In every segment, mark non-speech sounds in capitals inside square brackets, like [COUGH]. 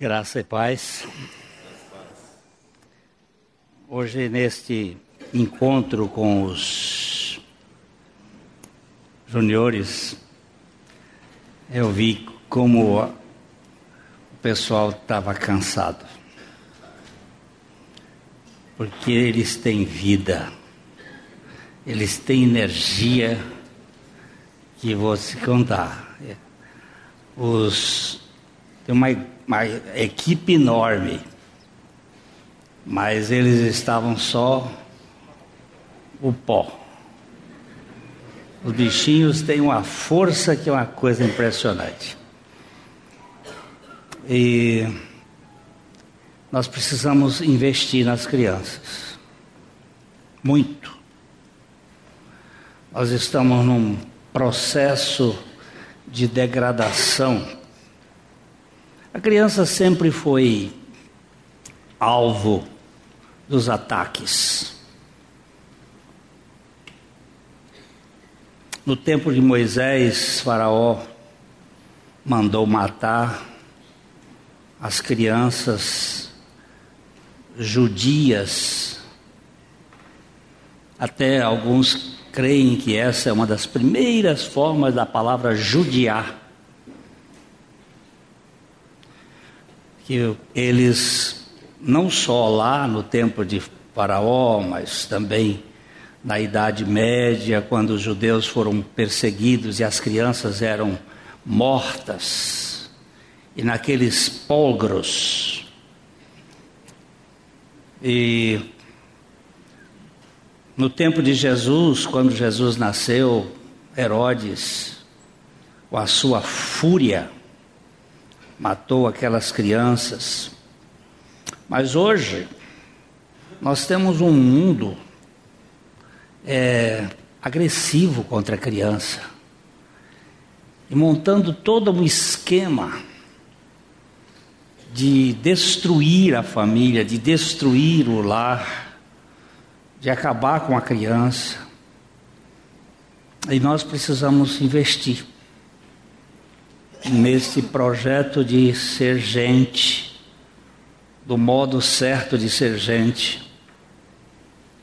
Graça e paz. Hoje, neste encontro com os juniores, eu vi como o pessoal estava cansado. Porque eles têm vida, eles têm energia que vou te contar. Os, tem uma, uma equipe enorme, mas eles estavam só o pó. Os bichinhos têm uma força que é uma coisa impressionante. E nós precisamos investir nas crianças. Muito. Nós estamos num processo de degradação. A criança sempre foi alvo dos ataques. No tempo de Moisés, Faraó mandou matar as crianças judias. Até alguns creem que essa é uma das primeiras formas da palavra judiar. Que eles, não só lá no tempo de Faraó, mas também na Idade Média, quando os judeus foram perseguidos e as crianças eram mortas, e naqueles polgros, e no tempo de Jesus, quando Jesus nasceu, Herodes, com a sua fúria, matou aquelas crianças. Mas hoje, nós temos um mundo é, agressivo contra a criança e montando todo um esquema de destruir a família, de destruir o lar de acabar com a criança. E nós precisamos investir nesse projeto de ser gente, do modo certo de ser gente.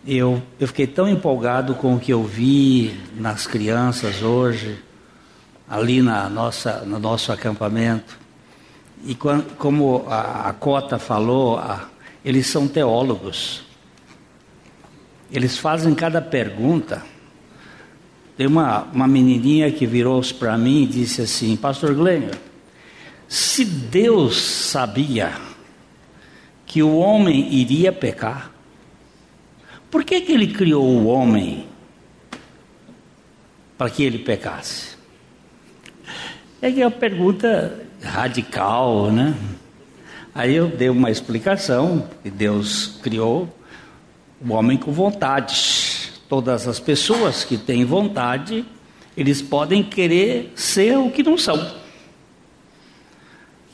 Eu, eu fiquei tão empolgado com o que eu vi nas crianças hoje, ali na nossa, no nosso acampamento. E quando, como a, a Cota falou, a, eles são teólogos. Eles fazem cada pergunta. Tem uma, uma menininha que virou-se para mim e disse assim: Pastor Glenn, se Deus sabia que o homem iria pecar, por que, que ele criou o homem para que ele pecasse? É que é uma pergunta radical, né? Aí eu dei uma explicação que Deus criou o homem com vontade. Todas as pessoas que têm vontade, eles podem querer ser o que não são.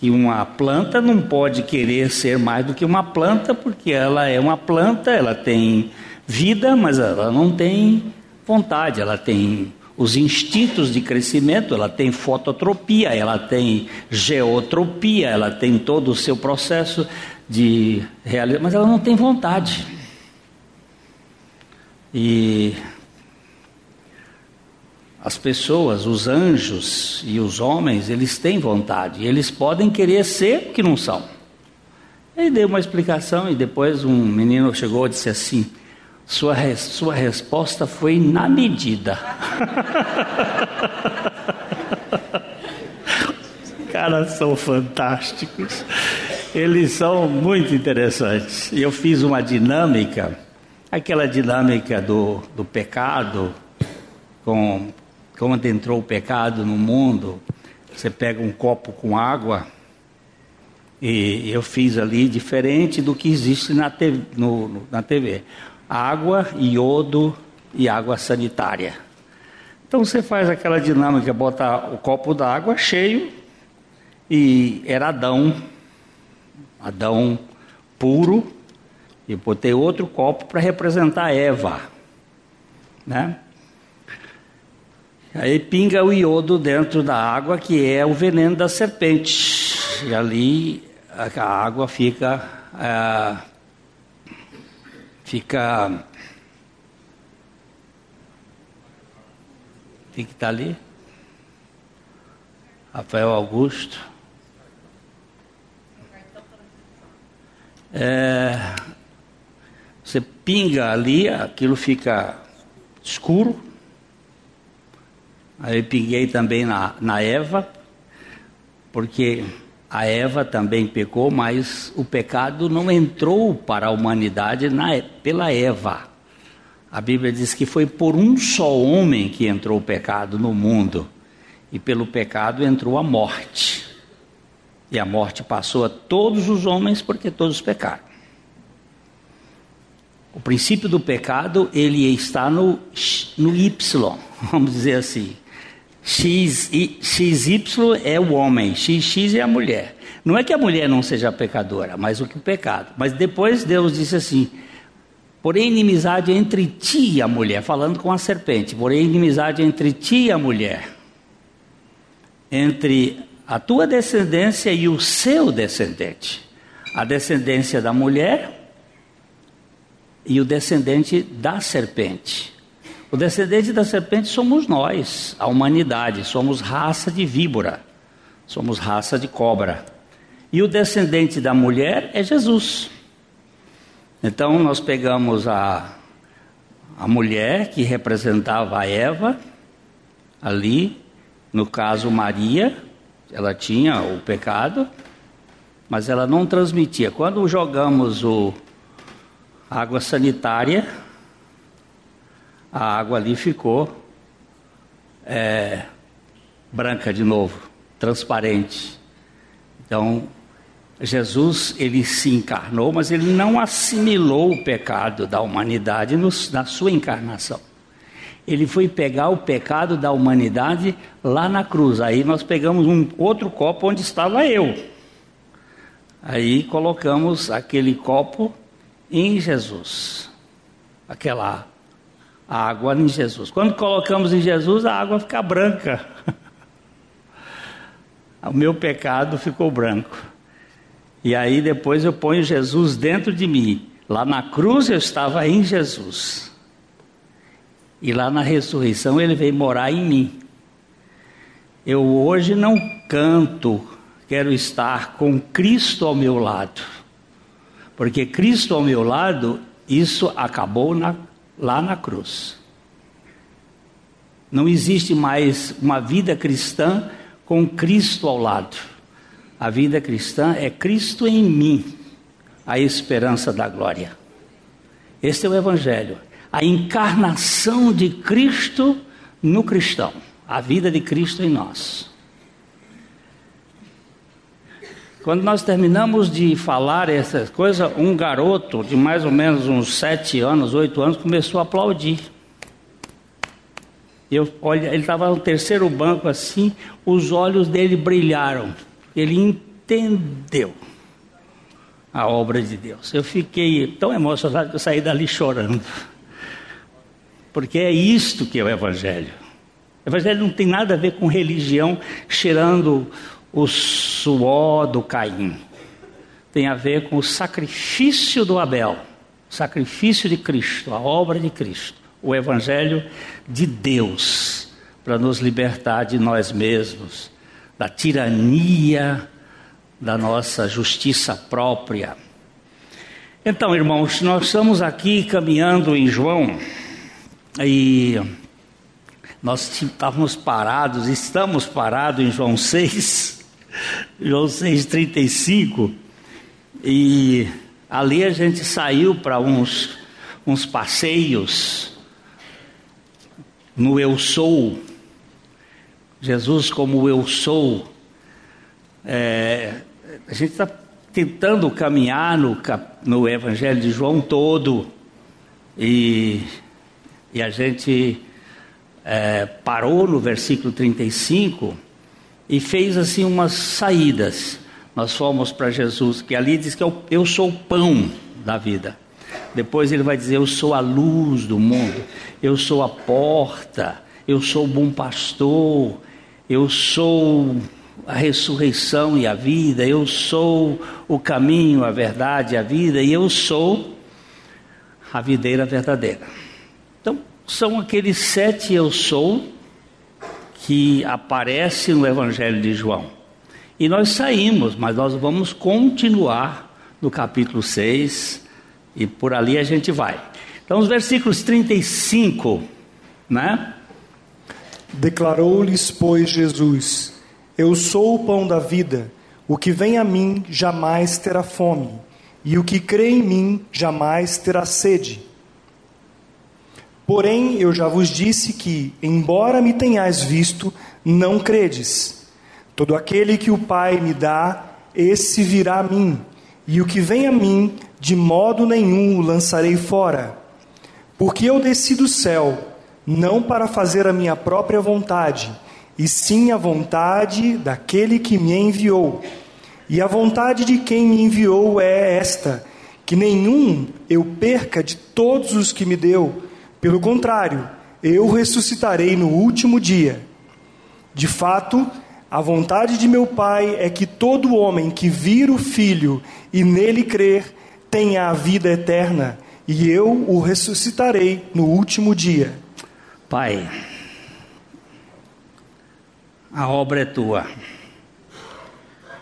E uma planta não pode querer ser mais do que uma planta, porque ela é uma planta, ela tem vida, mas ela não tem vontade, ela tem os instintos de crescimento, ela tem fototropia, ela tem geotropia, ela tem todo o seu processo de realização, mas ela não tem vontade. E as pessoas, os anjos e os homens, eles têm vontade, eles podem querer ser o que não são. Ele deu uma explicação e depois um menino chegou e disse assim: sua, sua resposta foi na medida. Os [LAUGHS] caras são fantásticos, eles são muito interessantes. Eu fiz uma dinâmica aquela dinâmica do, do pecado, com, quando entrou o pecado no mundo, você pega um copo com água, e eu fiz ali diferente do que existe na TV, no, na TV. Água, iodo e água sanitária. Então você faz aquela dinâmica, bota o copo d'água cheio e era Adão, Adão puro, e botei outro copo para representar Eva, né? Aí pinga o iodo dentro da água, que é o veneno da serpente. E ali a água fica é, fica Quem que está ali? Rafael Augusto. É, você pinga ali, aquilo fica escuro. Aí eu pinguei também na, na Eva, porque a Eva também pecou, mas o pecado não entrou para a humanidade na, pela Eva. A Bíblia diz que foi por um só homem que entrou o pecado no mundo, e pelo pecado entrou a morte. E a morte passou a todos os homens porque todos pecaram. O princípio do pecado, ele está no, no Y, [LAUGHS] vamos dizer assim. X, XY é o homem, XX é a mulher. Não é que a mulher não seja pecadora, mas o que o pecado. Mas depois Deus disse assim: Porém, inimizade entre ti e a mulher, falando com a serpente, porém, inimizade entre ti e a mulher, entre a tua descendência e o seu descendente, a descendência da mulher e o descendente da serpente. O descendente da serpente somos nós, a humanidade, somos raça de víbora, somos raça de cobra. E o descendente da mulher é Jesus. Então nós pegamos a, a mulher que representava a Eva, ali, no caso Maria, ela tinha o pecado, mas ela não transmitia. Quando jogamos o água sanitária, a água ali ficou é, branca de novo, transparente. Então Jesus ele se encarnou, mas ele não assimilou o pecado da humanidade no, na sua encarnação. Ele foi pegar o pecado da humanidade lá na cruz. Aí nós pegamos um outro copo onde estava eu. Aí colocamos aquele copo em Jesus. Aquela água em Jesus. Quando colocamos em Jesus, a água fica branca. [LAUGHS] o meu pecado ficou branco. E aí depois eu ponho Jesus dentro de mim. Lá na cruz eu estava em Jesus. E lá na ressurreição ele veio morar em mim. Eu hoje não canto, quero estar com Cristo ao meu lado. Porque Cristo ao meu lado, isso acabou na, lá na cruz. Não existe mais uma vida cristã com Cristo ao lado. A vida cristã é Cristo em mim, a esperança da glória. Esse é o Evangelho. A encarnação de Cristo no cristão. A vida de Cristo em nós. Quando nós terminamos de falar essas coisas, um garoto de mais ou menos uns sete anos, oito anos, começou a aplaudir. Eu, olha, ele estava no terceiro banco assim, os olhos dele brilharam. Ele entendeu a obra de Deus. Eu fiquei tão emocionado que eu saí dali chorando. Porque é isto que é o Evangelho. O Evangelho não tem nada a ver com religião cheirando o suor do Caim. Tem a ver com o sacrifício do Abel, o sacrifício de Cristo, a obra de Cristo, o Evangelho de Deus, para nos libertar de nós mesmos, da tirania da nossa justiça própria. Então, irmãos, nós estamos aqui caminhando em João e nós estávamos parados, estamos parados em João 6, João 6,35, e ali a gente saiu para uns, uns passeios no Eu Sou, Jesus como eu sou. É, a gente está tentando caminhar no, no Evangelho de João todo. E, e a gente é, parou no versículo 35 e fez assim umas saídas. Nós fomos para Jesus, que ali diz que eu, eu sou o pão da vida. Depois ele vai dizer: Eu sou a luz do mundo, eu sou a porta, eu sou o bom pastor, eu sou a ressurreição e a vida, eu sou o caminho, a verdade e a vida, e eu sou a videira verdadeira. Então, são aqueles sete eu sou que aparecem no Evangelho de João. E nós saímos, mas nós vamos continuar no capítulo 6 e por ali a gente vai. Então, os versículos 35, né? Declarou-lhes, pois, Jesus: Eu sou o pão da vida. O que vem a mim jamais terá fome, e o que crê em mim jamais terá sede. Porém, eu já vos disse que, embora me tenhais visto, não credes. Todo aquele que o Pai me dá, esse virá a mim, e o que vem a mim, de modo nenhum o lançarei fora. Porque eu desci do céu, não para fazer a minha própria vontade, e sim a vontade daquele que me enviou. E a vontade de quem me enviou é esta: que nenhum eu perca de todos os que me deu pelo contrário, eu ressuscitarei no último dia. De fato, a vontade de meu Pai é que todo homem que vir o Filho e nele crer tenha a vida eterna, e eu o ressuscitarei no último dia. Pai, a obra é tua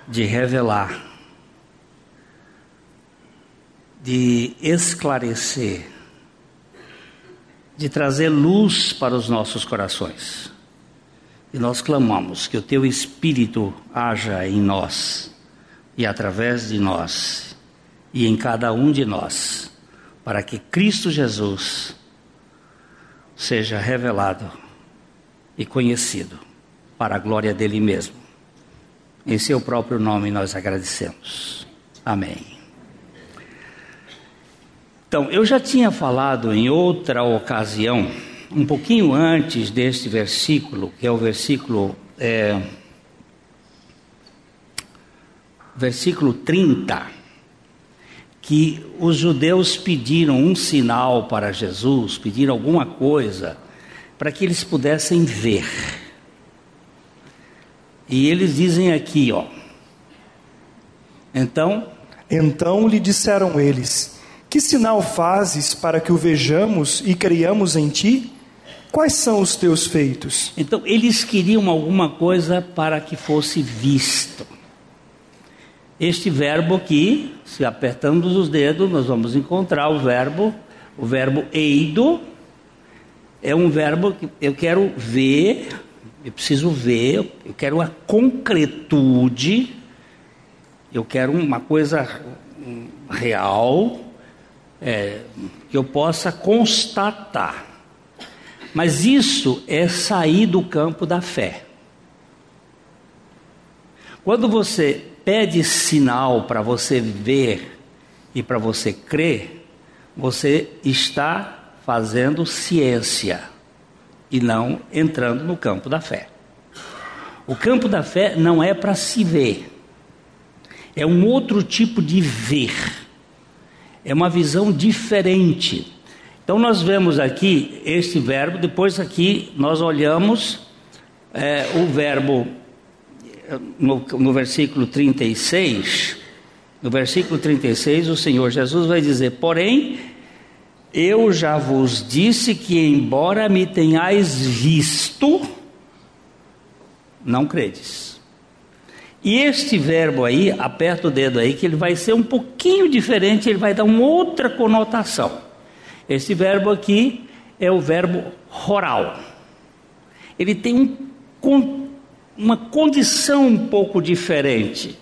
de revelar, de esclarecer, de trazer luz para os nossos corações. E nós clamamos que o teu Espírito haja em nós e através de nós e em cada um de nós, para que Cristo Jesus seja revelado e conhecido para a glória dele mesmo. Em seu próprio nome nós agradecemos. Amém. Então, eu já tinha falado em outra ocasião, um pouquinho antes deste versículo, que é o versículo. É, versículo 30, que os judeus pediram um sinal para Jesus, pediram alguma coisa para que eles pudessem ver. E eles dizem aqui, ó. Então, então lhe disseram eles: que sinal fazes para que o vejamos e creiamos em ti? Quais são os teus feitos? Então, eles queriam alguma coisa para que fosse visto. Este verbo aqui, se apertamos os dedos, nós vamos encontrar o verbo, o verbo eido, é um verbo que eu quero ver, eu preciso ver, eu quero a concretude, eu quero uma coisa real, é, que eu possa constatar. Mas isso é sair do campo da fé. Quando você pede sinal para você ver e para você crer, você está fazendo ciência e não entrando no campo da fé. O campo da fé não é para se ver, é um outro tipo de ver é uma visão diferente. Então nós vemos aqui este verbo, depois aqui nós olhamos é, o verbo no, no versículo 36. No versículo 36, o Senhor Jesus vai dizer: Porém, eu já vos disse que, embora me tenhais visto, não credes. E este verbo aí, aperta o dedo aí, que ele vai ser um pouquinho diferente, ele vai dar uma outra conotação. Esse verbo aqui é o verbo roral. Ele tem um, uma condição um pouco diferente.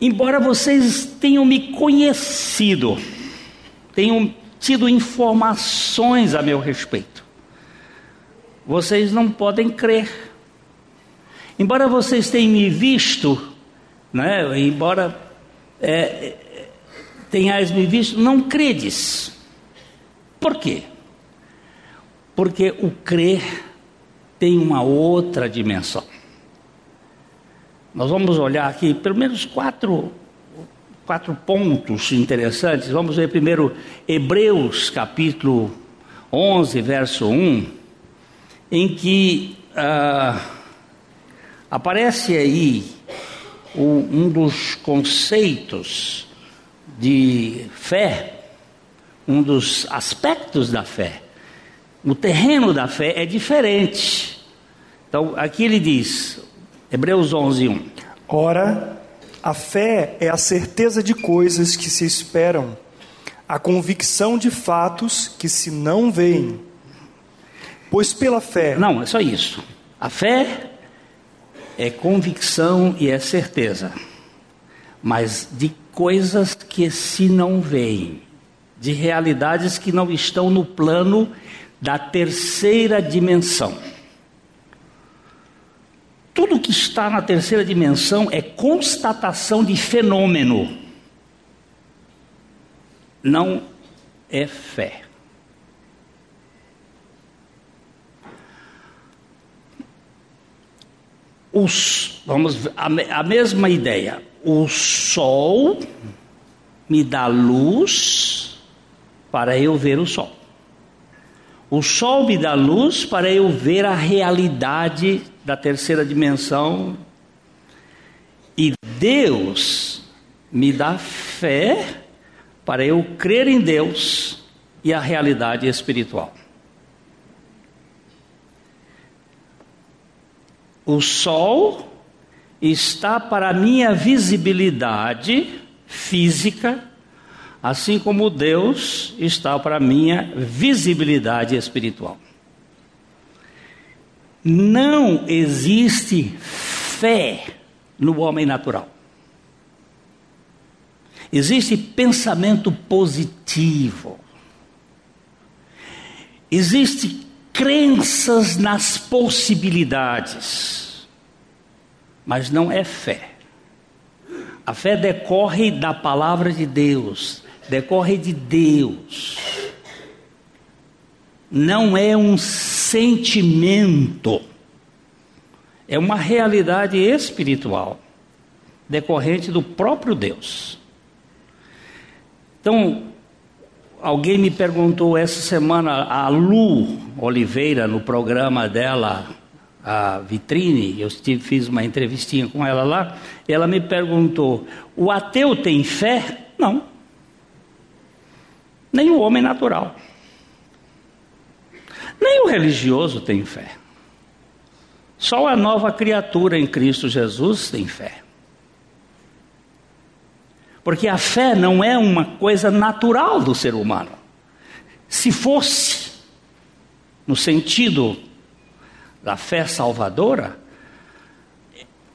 Embora vocês tenham me conhecido, tenham tido informações a meu respeito, vocês não podem crer Embora vocês tenham me visto, né, embora é, tenhais me visto, não credes. Por quê? Porque o crer tem uma outra dimensão. Nós vamos olhar aqui pelo menos quatro, quatro pontos interessantes. Vamos ver primeiro Hebreus capítulo 11, verso 1, em que. Ah, aparece aí um dos conceitos de fé, um dos aspectos da fé. O terreno da fé é diferente. Então, aqui ele diz, Hebreus 11, 1. Ora, a fé é a certeza de coisas que se esperam, a convicção de fatos que se não veem. Pois pela fé. Não, é só isso. A fé é convicção e é certeza, mas de coisas que se não veem, de realidades que não estão no plano da terceira dimensão. Tudo que está na terceira dimensão é constatação de fenômeno, não é fé. Os, vamos a, a mesma ideia. O sol me dá luz para eu ver o sol. O sol me dá luz para eu ver a realidade da terceira dimensão. E Deus me dá fé para eu crer em Deus e a realidade espiritual. O sol está para minha visibilidade física assim como Deus está para minha visibilidade espiritual. Não existe fé no homem natural. Existe pensamento positivo. Existe crenças nas possibilidades. Mas não é fé. A fé decorre da palavra de Deus, decorre de Deus. Não é um sentimento, é uma realidade espiritual, decorrente do próprio Deus. Então, alguém me perguntou essa semana, a Lu Oliveira, no programa dela, a Vitrine, eu fiz uma entrevistinha com ela lá, ela me perguntou: o ateu tem fé? Não nem o homem natural, nem o religioso tem fé. Só a nova criatura em Cristo Jesus tem fé. Porque a fé não é uma coisa natural do ser humano. Se fosse, no sentido da fé salvadora,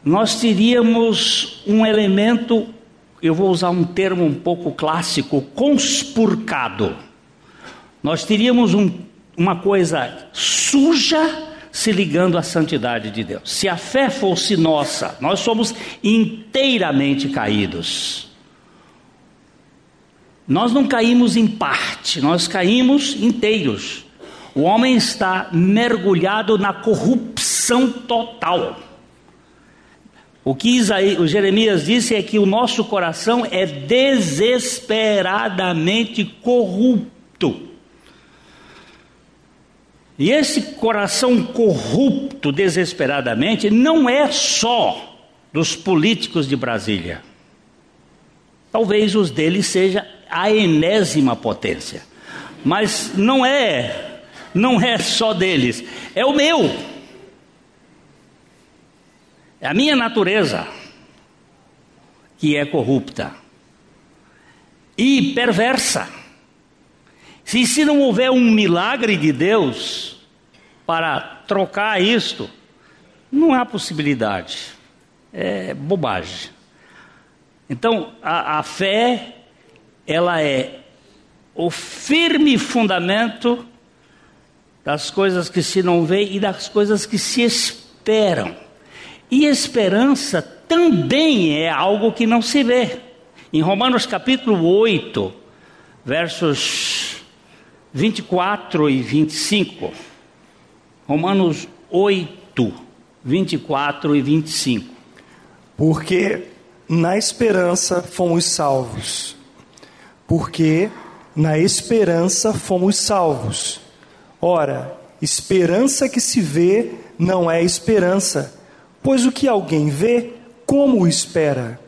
nós teríamos um elemento eu vou usar um termo um pouco clássico, conspurcado. Nós teríamos um, uma coisa suja se ligando à santidade de Deus. Se a fé fosse nossa, nós somos inteiramente caídos. Nós não caímos em parte, nós caímos inteiros. O homem está mergulhado na corrupção total. O que o Jeremias disse é que o nosso coração é desesperadamente corrupto. E esse coração corrupto desesperadamente não é só dos políticos de Brasília. Talvez os deles seja a enésima potência. Mas não é, não é só deles, é o meu. É a minha natureza que é corrupta e perversa. Se, se não houver um milagre de Deus para trocar isto, não há possibilidade. É bobagem. Então, a, a fé, ela é o firme fundamento das coisas que se não vê e das coisas que se esperam. E esperança também é algo que não se vê. Em Romanos capítulo 8, versos 24 e 25. Romanos 8, 24 e 25. Porque na esperança fomos salvos. Porque na esperança fomos salvos. Ora, esperança que se vê não é esperança Pois o que alguém vê, como o espera?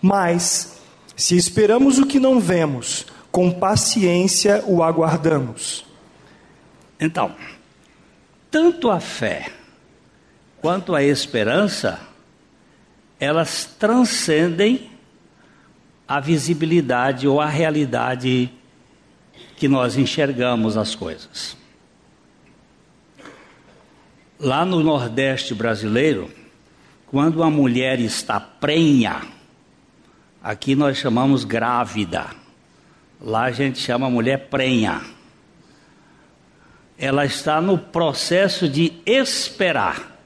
Mas, se esperamos o que não vemos, com paciência o aguardamos. Então, tanto a fé quanto a esperança, elas transcendem a visibilidade ou a realidade que nós enxergamos as coisas. Lá no Nordeste brasileiro, quando uma mulher está prenha, aqui nós chamamos grávida, lá a gente chama mulher prenha. Ela está no processo de esperar.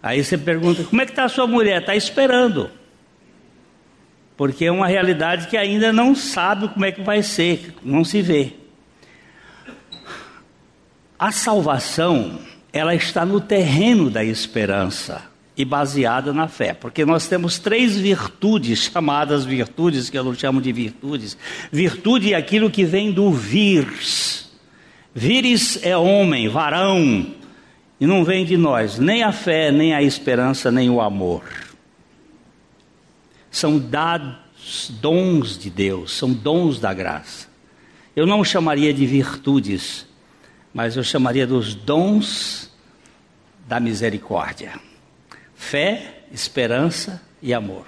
Aí você pergunta: como é que está a sua mulher? Está esperando porque é uma realidade que ainda não sabe como é que vai ser, não se vê. A salvação, ela está no terreno da esperança e baseada na fé, porque nós temos três virtudes, chamadas virtudes, que eu não chamo de virtudes. Virtude é aquilo que vem do virs. Vires é homem, varão, e não vem de nós, nem a fé, nem a esperança, nem o amor são dados dons de Deus, são dons da graça. Eu não chamaria de virtudes, mas eu chamaria dos dons da misericórdia. Fé, esperança e amor.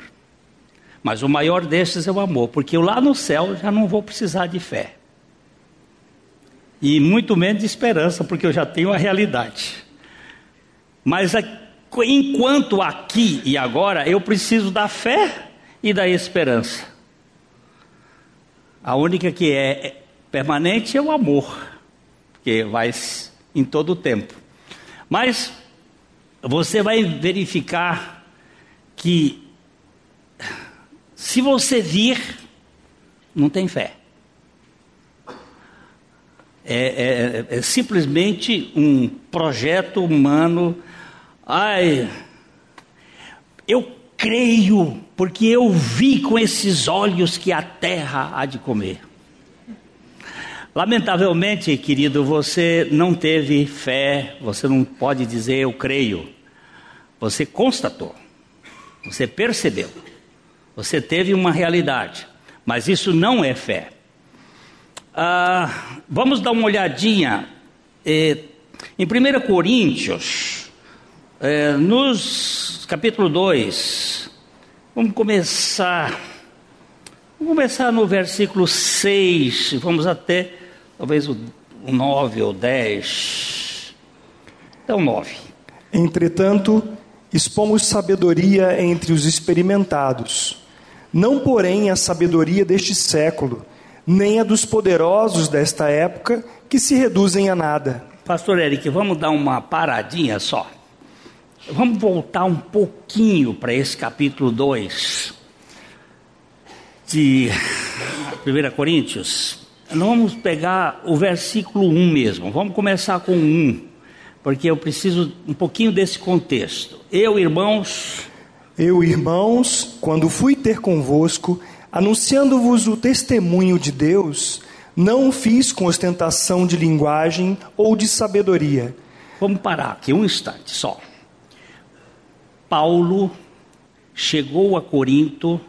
Mas o maior destes é o amor, porque eu lá no céu já não vou precisar de fé. E muito menos de esperança, porque eu já tenho a realidade. Mas enquanto aqui e agora eu preciso da fé e da esperança. A única que é permanente é o amor, que vai em todo o tempo. Mas você vai verificar que se você vir, não tem fé. É, é, é, simplesmente um projeto humano. Ai, eu creio, porque eu vi com esses olhos que a terra há de comer. Lamentavelmente, querido, você não teve fé, você não pode dizer eu creio. Você constatou, você percebeu, você teve uma realidade, mas isso não é fé. Ah, vamos dar uma olhadinha eh, em 1 Coríntios, eh, nos capítulo 2, vamos começar. Vamos começar no versículo 6, vamos até talvez o 9 ou 10. Então, 9. Entretanto, expomos sabedoria entre os experimentados, não, porém, a sabedoria deste século, nem a dos poderosos desta época, que se reduzem a nada. Pastor Eric, vamos dar uma paradinha só. Vamos voltar um pouquinho para esse capítulo 2 de [LAUGHS] 1 Coríntios. Nós vamos pegar o versículo 1 mesmo. Vamos começar com 1, porque eu preciso um pouquinho desse contexto. Eu, irmãos. Eu, irmãos, quando fui ter convosco, anunciando-vos o testemunho de Deus, não o fiz com ostentação de linguagem ou de sabedoria. Vamos parar aqui um instante só. Paulo chegou a Corinto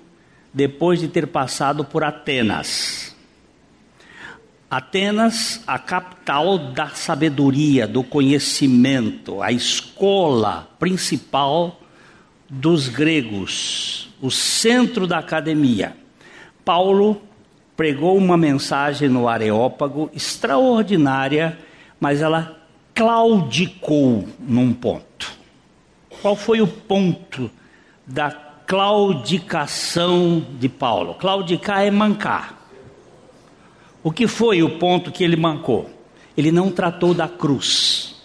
depois de ter passado por Atenas. Atenas, a capital da sabedoria, do conhecimento, a escola principal dos gregos, o centro da academia. Paulo pregou uma mensagem no Areópago extraordinária, mas ela claudicou num ponto. Qual foi o ponto da claudicação de Paulo? Claudicar é mancar. O que foi o ponto que ele mancou? Ele não tratou da cruz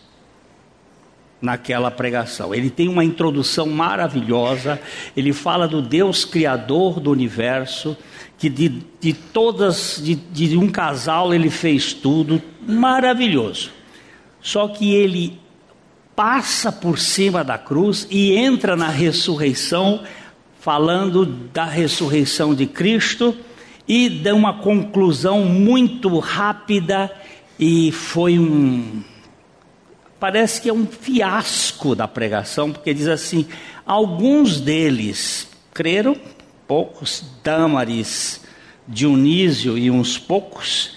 naquela pregação. Ele tem uma introdução maravilhosa, ele fala do Deus criador do universo, que de, de todas, de, de um casal ele fez tudo, maravilhoso. Só que ele passa por cima da cruz e entra na ressurreição, falando da ressurreição de Cristo e dá uma conclusão muito rápida e foi um parece que é um fiasco da pregação, porque diz assim: alguns deles creram, poucos, Dâmaris, Dionísio e uns poucos,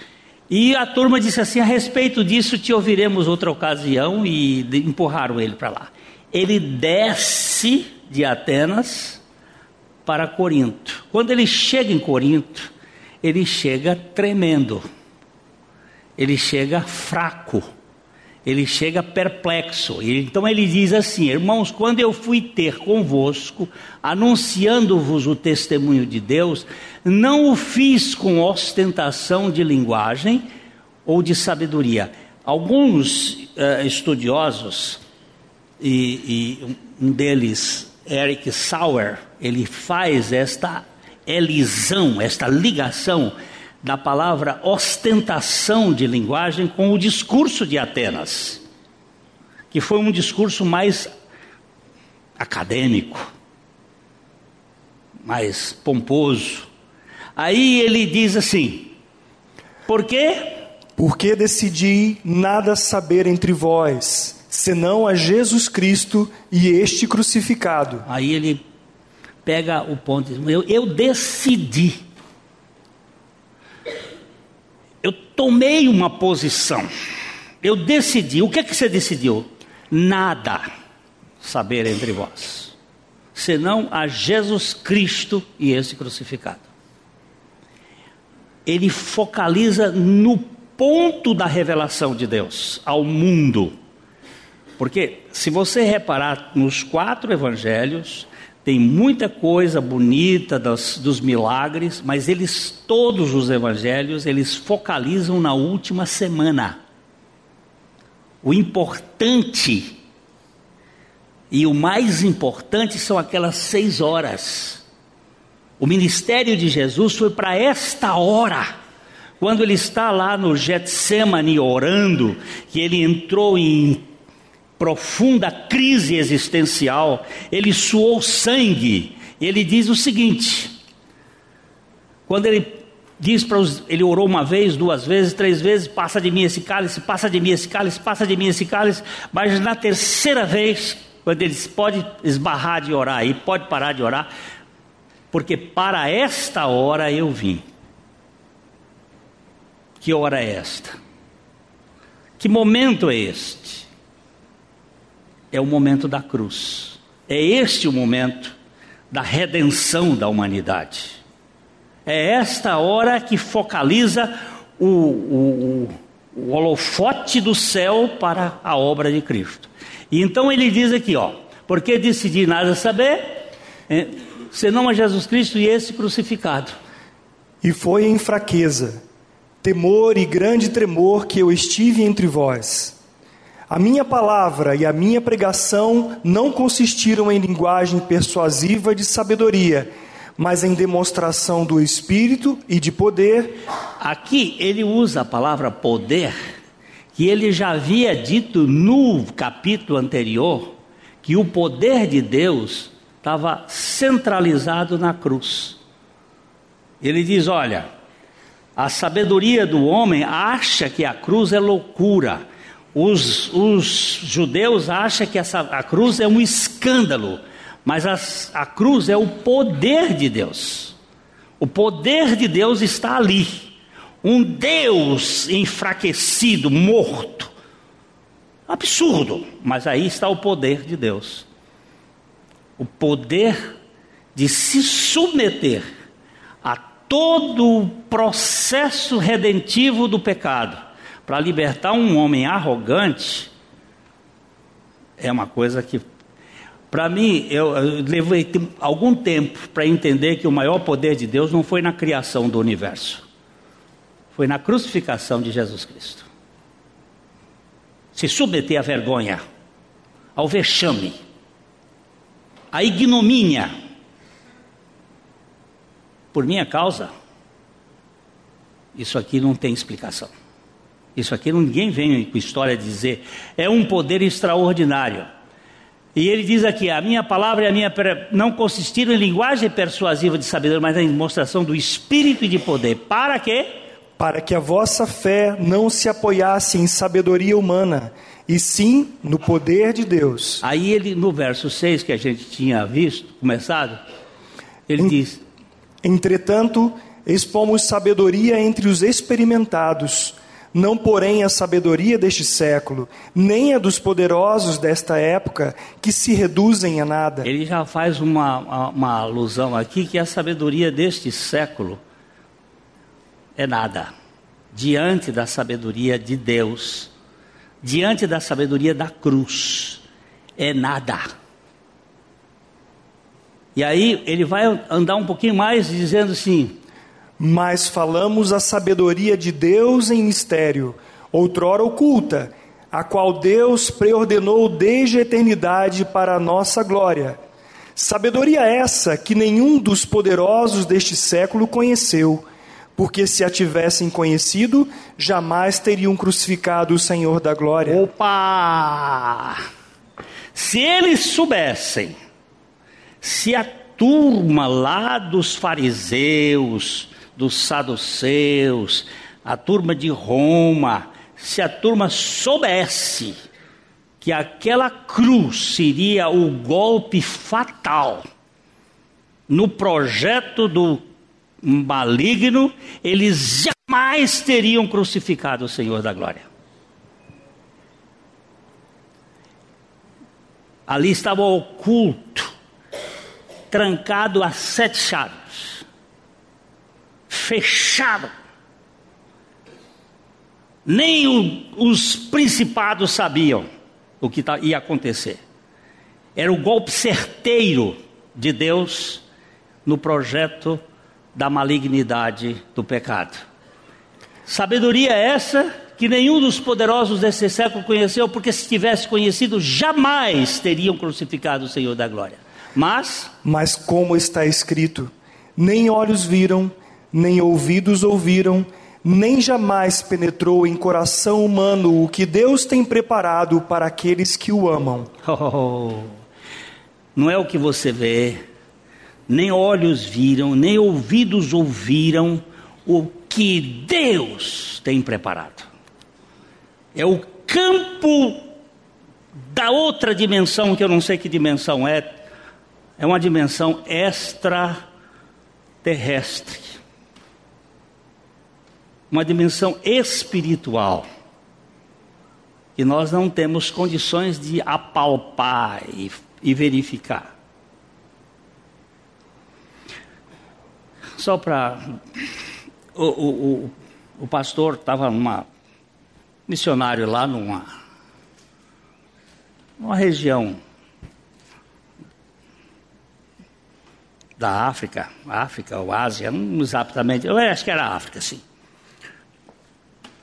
e a turma disse assim: a respeito disso te ouviremos outra ocasião, e empurraram ele para lá. Ele desce de Atenas para Corinto. Quando ele chega em Corinto, ele chega tremendo, ele chega fraco ele chega perplexo. Então ele diz assim: Irmãos, quando eu fui ter convosco, anunciando-vos o testemunho de Deus, não o fiz com ostentação de linguagem ou de sabedoria. Alguns uh, estudiosos, e, e um deles, Eric Sauer, ele faz esta elisão, esta ligação da palavra ostentação de linguagem com o discurso de Atenas, que foi um discurso mais acadêmico, mais pomposo. Aí ele diz assim: por quê? Porque decidi nada saber entre vós, senão a Jesus Cristo e este crucificado. Aí ele pega o ponto, eu, eu decidi eu tomei uma posição, eu decidi. O que é que você decidiu? Nada saber entre vós, senão a Jesus Cristo e esse crucificado. Ele focaliza no ponto da revelação de Deus ao mundo. Porque se você reparar nos quatro evangelhos, tem muita coisa bonita dos, dos, milagres, mas eles, todos os evangelhos, eles focalizam na última semana. O importante e o mais importante são aquelas seis horas. O ministério de Jesus foi para esta hora. Quando ele está lá no Getsemane orando, que ele entrou em profunda crise existencial, ele suou sangue. Ele diz o seguinte: quando ele diz para os, ele orou uma vez, duas vezes, três vezes, passa de mim esse cálice, passa de mim esse cálice, passa de mim esse cálice, mas na terceira vez, quando ele pode esbarrar de orar e pode parar de orar, porque para esta hora eu vim. Que hora é esta? Que momento é este? É o momento da cruz. É este o momento da redenção da humanidade. É esta hora que focaliza o, o, o holofote do céu para a obra de Cristo. E então ele diz aqui, ó, porque decidi nada saber, é, senão a Jesus Cristo e esse crucificado. E foi em fraqueza, temor e grande tremor que eu estive entre vós. A minha palavra e a minha pregação não consistiram em linguagem persuasiva de sabedoria, mas em demonstração do Espírito e de poder. Aqui ele usa a palavra poder, que ele já havia dito no capítulo anterior, que o poder de Deus estava centralizado na cruz. Ele diz: olha, a sabedoria do homem acha que a cruz é loucura os, os judeus acham que essa, a cruz é um escândalo, mas a, a cruz é o poder de Deus. O poder de Deus está ali. Um Deus enfraquecido, morto. Absurdo, mas aí está o poder de Deus. O poder de se submeter a todo o processo redentivo do pecado para libertar um homem arrogante é uma coisa que, para mim, eu, eu levei algum tempo para entender que o maior poder de Deus não foi na criação do universo, foi na crucificação de Jesus Cristo. Se submeter à vergonha, ao vexame, à ignomínia, por minha causa, isso aqui não tem explicação. Isso aqui ninguém vem com história dizer. É um poder extraordinário. E ele diz aqui: a minha palavra e a minha não consistiram em linguagem persuasiva de sabedoria, mas em demonstração do espírito e de poder. Para quê? Para que a vossa fé não se apoiasse em sabedoria humana, e sim no poder de Deus. Aí ele, no verso 6 que a gente tinha visto, começado, ele Em- diz: Entretanto, expomos sabedoria entre os experimentados, não porém a sabedoria deste século, nem a dos poderosos desta época, que se reduzem a nada. Ele já faz uma, uma, alusão aqui que a sabedoria deste século é nada diante da sabedoria de Deus, diante da sabedoria da cruz, é nada. E aí ele vai andar um pouquinho mais dizendo assim: Mas falamos a sabedoria de Deus em mistério, outrora oculta, a qual Deus preordenou desde a eternidade para a nossa glória. Sabedoria essa que nenhum dos poderosos deste século conheceu, porque se a tivessem conhecido, jamais teriam crucificado o Senhor da glória. Opa! Se eles soubessem, se a turma lá dos fariseus, dos saduceus, a turma de Roma, se a turma soubesse que aquela cruz seria o golpe fatal no projeto do maligno, eles jamais teriam crucificado o Senhor da glória. Ali estava oculto, trancado a sete chaves, fechado. Nem o- os principados sabiam o que ia acontecer. Era o golpe certeiro de Deus no projeto da malignidade do pecado. Sabedoria essa que nenhum dos poderosos desse século conheceu, porque se tivesse conhecido, jamais teriam crucificado o Senhor da glória. Mas Mas como está escrito: nem olhos viram, nem ouvidos ouviram, nem jamais penetrou em coração humano o que Deus tem preparado para aqueles que o amam. Oh, não é o que você vê, nem olhos viram, nem ouvidos ouviram o que Deus tem preparado. É o campo da outra dimensão, que eu não sei que dimensão é, é uma dimensão extraterrestre. Uma dimensão espiritual que nós não temos condições de apalpar e, e verificar. Só para. O, o, o, o pastor estava numa. missionário lá numa. numa região da África, África ou Ásia, não exatamente, eu acho que era África, sim.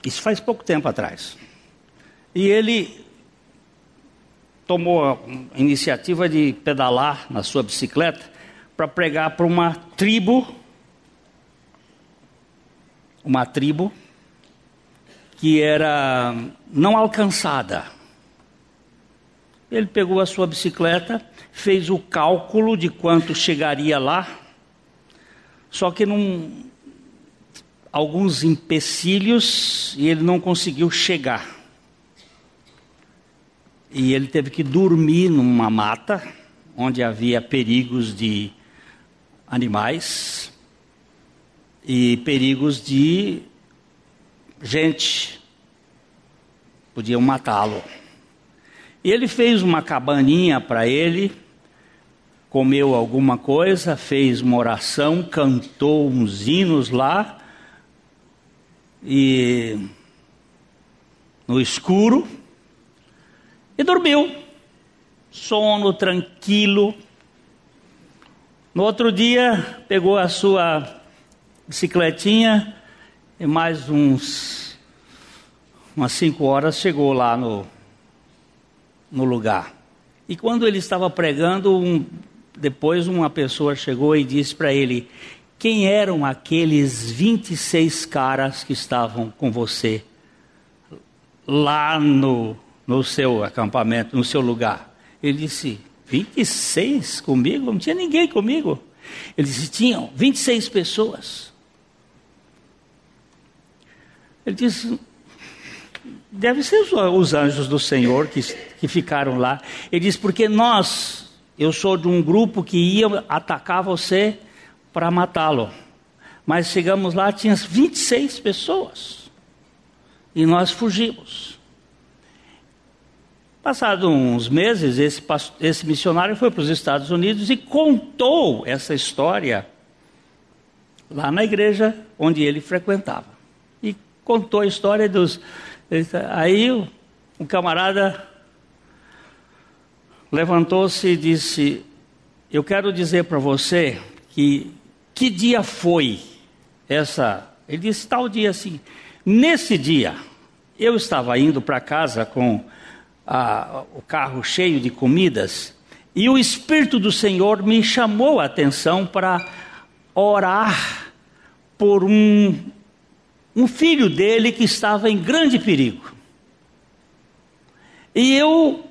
Isso faz pouco tempo atrás. E ele tomou a iniciativa de pedalar na sua bicicleta para pregar para uma tribo, uma tribo que era não alcançada. Ele pegou a sua bicicleta, fez o cálculo de quanto chegaria lá, só que num, alguns empecilhos e ele não conseguiu chegar. E ele teve que dormir numa mata onde havia perigos de animais e perigos de gente. Podiam matá-lo. E ele fez uma cabaninha para ele, comeu alguma coisa, fez uma oração, cantou uns hinos lá e no escuro e dormiu. Sono tranquilo. No outro dia, pegou a sua bicicletinha e mais uns umas cinco horas chegou lá no, no lugar. E quando ele estava pregando, um, depois uma pessoa chegou e disse para ele: Quem eram aqueles 26 caras que estavam com você lá no, no seu acampamento, no seu lugar? Ele disse: 26 comigo? Não tinha ninguém comigo. Ele disse: Tinham 26 pessoas. Ele disse: deve ser os, os anjos do Senhor que, que ficaram lá. Ele diz: Porque nós, eu sou de um grupo que ia atacar você para matá-lo. Mas chegamos lá, tinha 26 pessoas. E nós fugimos. Passados uns meses, esse, esse missionário foi para os Estados Unidos e contou essa história lá na igreja onde ele frequentava. E contou a história dos. Aí um camarada levantou-se e disse: Eu quero dizer para você que que dia foi essa. Ele disse: tal dia assim. Nesse dia, eu estava indo para casa com a, o carro cheio de comidas e o Espírito do Senhor me chamou a atenção para orar por um, um filho dele que estava em grande perigo. E eu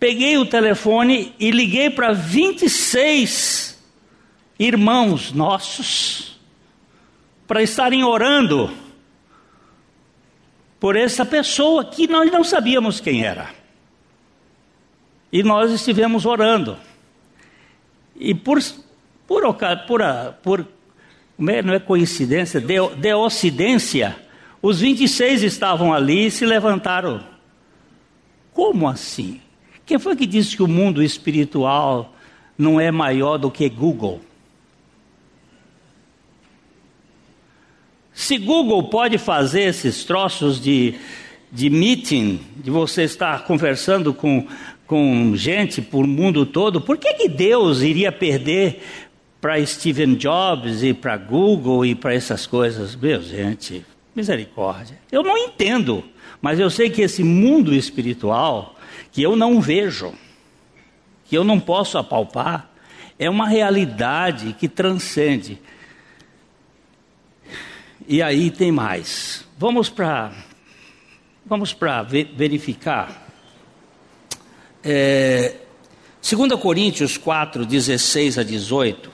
peguei o telefone e liguei para 26 irmãos nossos para estarem orando por essa pessoa que nós não sabíamos quem era. E nós estivemos orando. E por, por, por, por é, não é coincidência, de, deocidência, os 26 estavam ali e se levantaram. Como assim? Quem foi que disse que o mundo espiritual não é maior do que Google? Se Google pode fazer esses troços de, de meeting, de você estar conversando com, com gente por mundo todo, por que, que Deus iria perder para Steve Jobs e para Google e para essas coisas? Meu, gente, misericórdia. Eu não entendo, mas eu sei que esse mundo espiritual, que eu não vejo, que eu não posso apalpar, é uma realidade que transcende e aí tem mais. Vamos para vamos para verificar. É, 2 Coríntios 4, 16 a 18.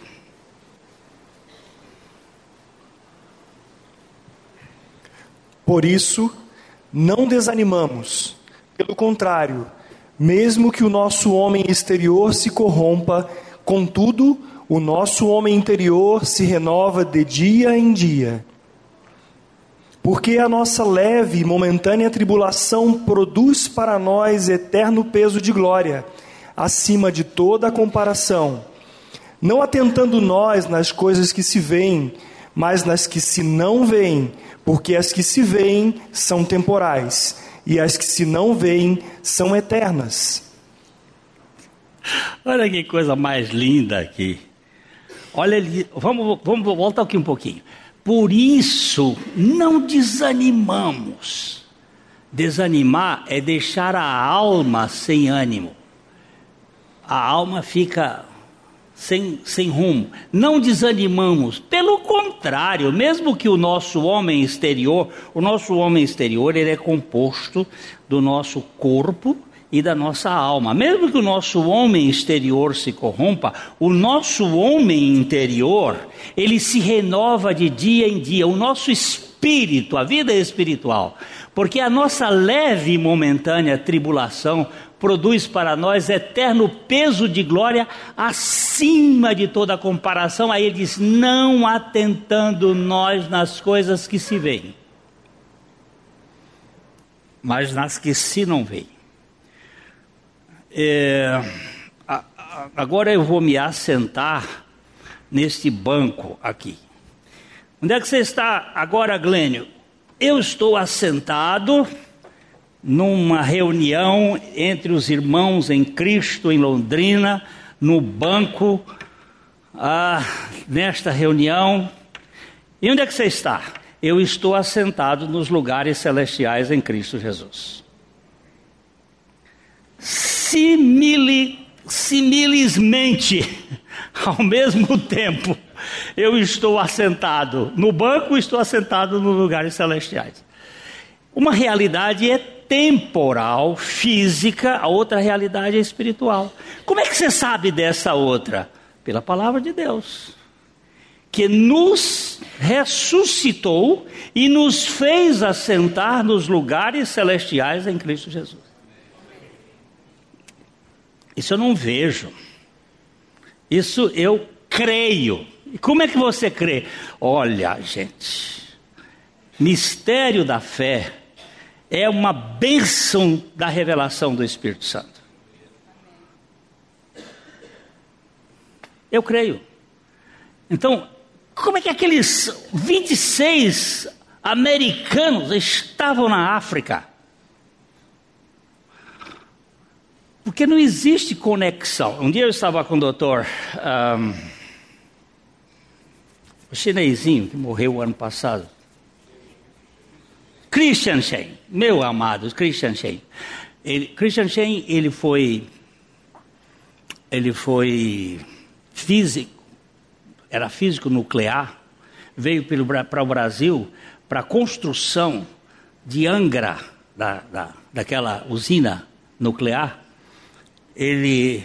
Por isso, não desanimamos. Pelo contrário, mesmo que o nosso homem exterior se corrompa, contudo, o nosso homem interior se renova de dia em dia. Porque a nossa leve e momentânea tribulação produz para nós eterno peso de glória, acima de toda comparação. Não atentando nós nas coisas que se veem, mas nas que se não veem, porque as que se veem são temporais, e as que se não veem são eternas. Olha que coisa mais linda aqui. Olha, vamos, vamos voltar aqui um pouquinho. Por isso, não desanimamos. Desanimar é deixar a alma sem ânimo. A alma fica sem, sem rumo. Não desanimamos. Pelo contrário, mesmo que o nosso homem exterior, o nosso homem exterior, ele é composto do nosso corpo e da nossa alma. Mesmo que o nosso homem exterior se corrompa, o nosso homem interior, ele se renova de dia em dia. O nosso espírito, a vida espiritual. Porque a nossa leve e momentânea tribulação produz para nós eterno peso de glória acima de toda comparação. Aí ele diz: não atentando nós nas coisas que se veem, mas nas que se não veem. É, agora eu vou me assentar neste banco aqui. Onde é que você está agora, Glênio? Eu estou assentado numa reunião entre os irmãos em Cristo em Londrina, no banco, ah, nesta reunião. E onde é que você está? Eu estou assentado nos lugares celestiais em Cristo Jesus simili, similismente, [LAUGHS] ao mesmo tempo, eu estou assentado no banco, estou assentado nos lugares celestiais. Uma realidade é temporal, física, a outra realidade é espiritual. Como é que você sabe dessa outra? Pela palavra de Deus. que nos ressuscitou e nos fez assentar nos lugares celestiais em Cristo Jesus. Isso eu não vejo. Isso eu creio. E como é que você crê? Olha, gente, mistério da fé é uma bênção da revelação do Espírito Santo. Eu creio. Então, como é que aqueles 26 americanos estavam na África? Porque não existe conexão. Um dia eu estava com o doutor, um, o chinesinho que morreu ano passado. Christian Shen, meu amado Christian Shen. Ele, Christian Shen, ele foi, ele foi físico, era físico nuclear, veio para o Brasil para a construção de Angra, da, da, daquela usina nuclear. Ele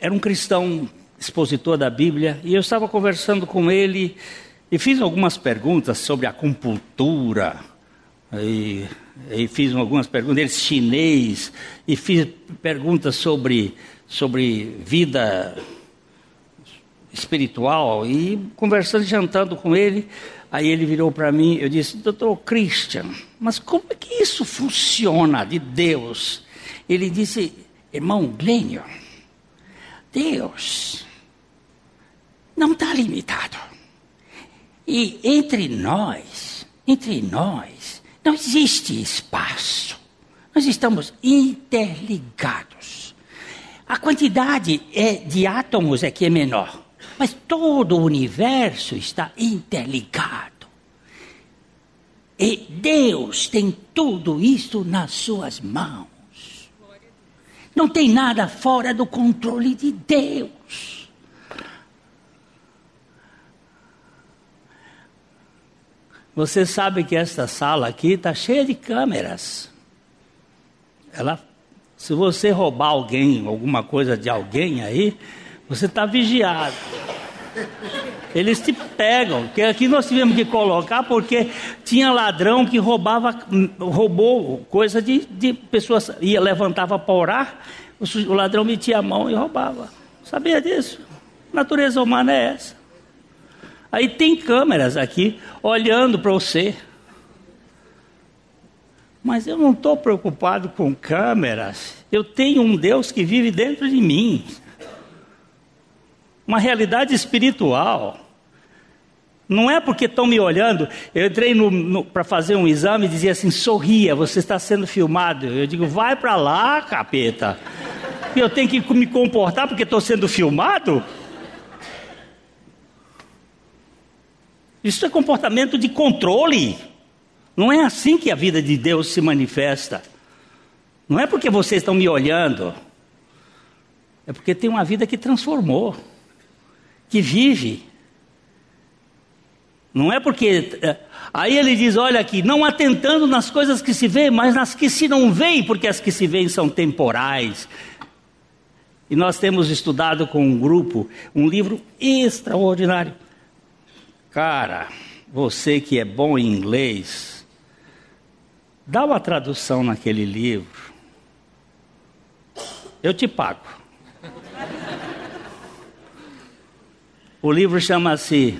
era um cristão expositor da Bíblia e eu estava conversando com ele e fiz algumas perguntas sobre a compultura, e, e fiz algumas perguntas, ele chinês, e fiz perguntas sobre, sobre vida espiritual, e conversando, jantando com ele, aí ele virou para mim, eu disse, doutor Christian, mas como é que isso funciona de Deus? Ele disse, irmão Glênio, Deus não está limitado. E entre nós, entre nós, não existe espaço. Nós estamos interligados. A quantidade é, de átomos é que é menor, mas todo o universo está interligado. E Deus tem tudo isso nas suas mãos. Não tem nada fora do controle de Deus. Você sabe que esta sala aqui está cheia de câmeras. Ela, se você roubar alguém, alguma coisa de alguém aí, você está vigiado. Eles te pegam, que aqui nós tivemos que colocar porque tinha ladrão que roubava, roubou coisa de, de pessoas, ia levantava para orar, o, ladrão metia a mão e roubava. Sabia disso? Natureza humana é essa. Aí tem câmeras aqui olhando para você. Mas eu não estou preocupado com câmeras. Eu tenho um Deus que vive dentro de mim. Uma realidade espiritual. Não é porque estão me olhando. Eu entrei para fazer um exame e dizia assim: sorria, você está sendo filmado. Eu digo: vai para lá, capeta. Eu tenho que me comportar porque estou sendo filmado? Isso é comportamento de controle. Não é assim que a vida de Deus se manifesta. Não é porque vocês estão me olhando. É porque tem uma vida que transformou, que vive. Não é porque. É, aí ele diz: olha aqui, não atentando nas coisas que se vê, mas nas que se não veem, porque as que se veem são temporais. E nós temos estudado com um grupo um livro extraordinário Cara, você que é bom em inglês, dá uma tradução naquele livro. Eu te pago. O livro chama-se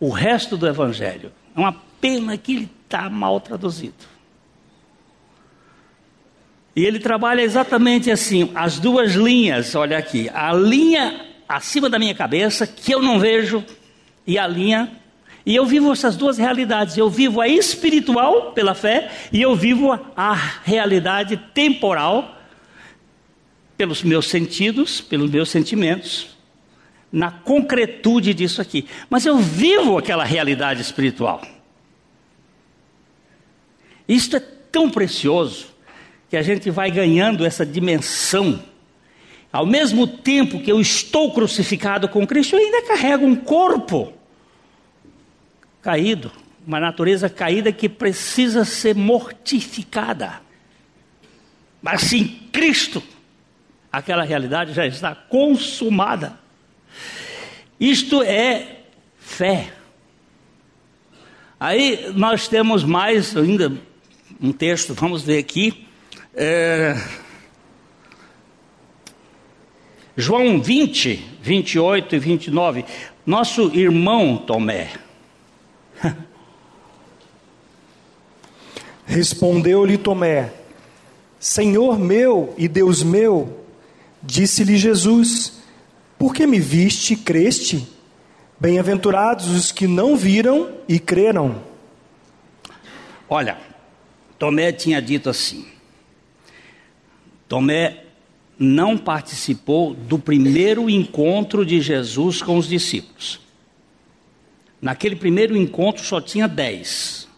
O Resto do Evangelho. É uma pena que ele está mal traduzido. E ele trabalha exatamente assim, as duas linhas, olha aqui, a linha acima da minha cabeça, que eu não vejo, e a linha. E eu vivo essas duas realidades. Eu vivo a espiritual pela fé e eu vivo a realidade temporal pelos meus sentidos, pelos meus sentimentos, na concretude disso aqui. Mas eu vivo aquela realidade espiritual. Isto é tão precioso que a gente vai ganhando essa dimensão ao mesmo tempo que eu estou crucificado com Cristo, eu ainda carrego um corpo caído, uma natureza caída que precisa ser mortificada. Mas sim, Cristo, aquela realidade já está consumada. Isto é Fé. Aí nós temos mais ainda um texto, vamos ver aqui. É, João 20, 28 e 29. Nosso irmão Tomé. [LAUGHS] Respondeu-lhe Tomé: Senhor meu e Deus meu. Disse-lhe Jesus: Por que me viste e creste? Bem-aventurados os que não viram e creram. Olha, Tomé tinha dito assim. Tomé não participou do primeiro encontro de Jesus com os discípulos. Naquele primeiro encontro só tinha dez.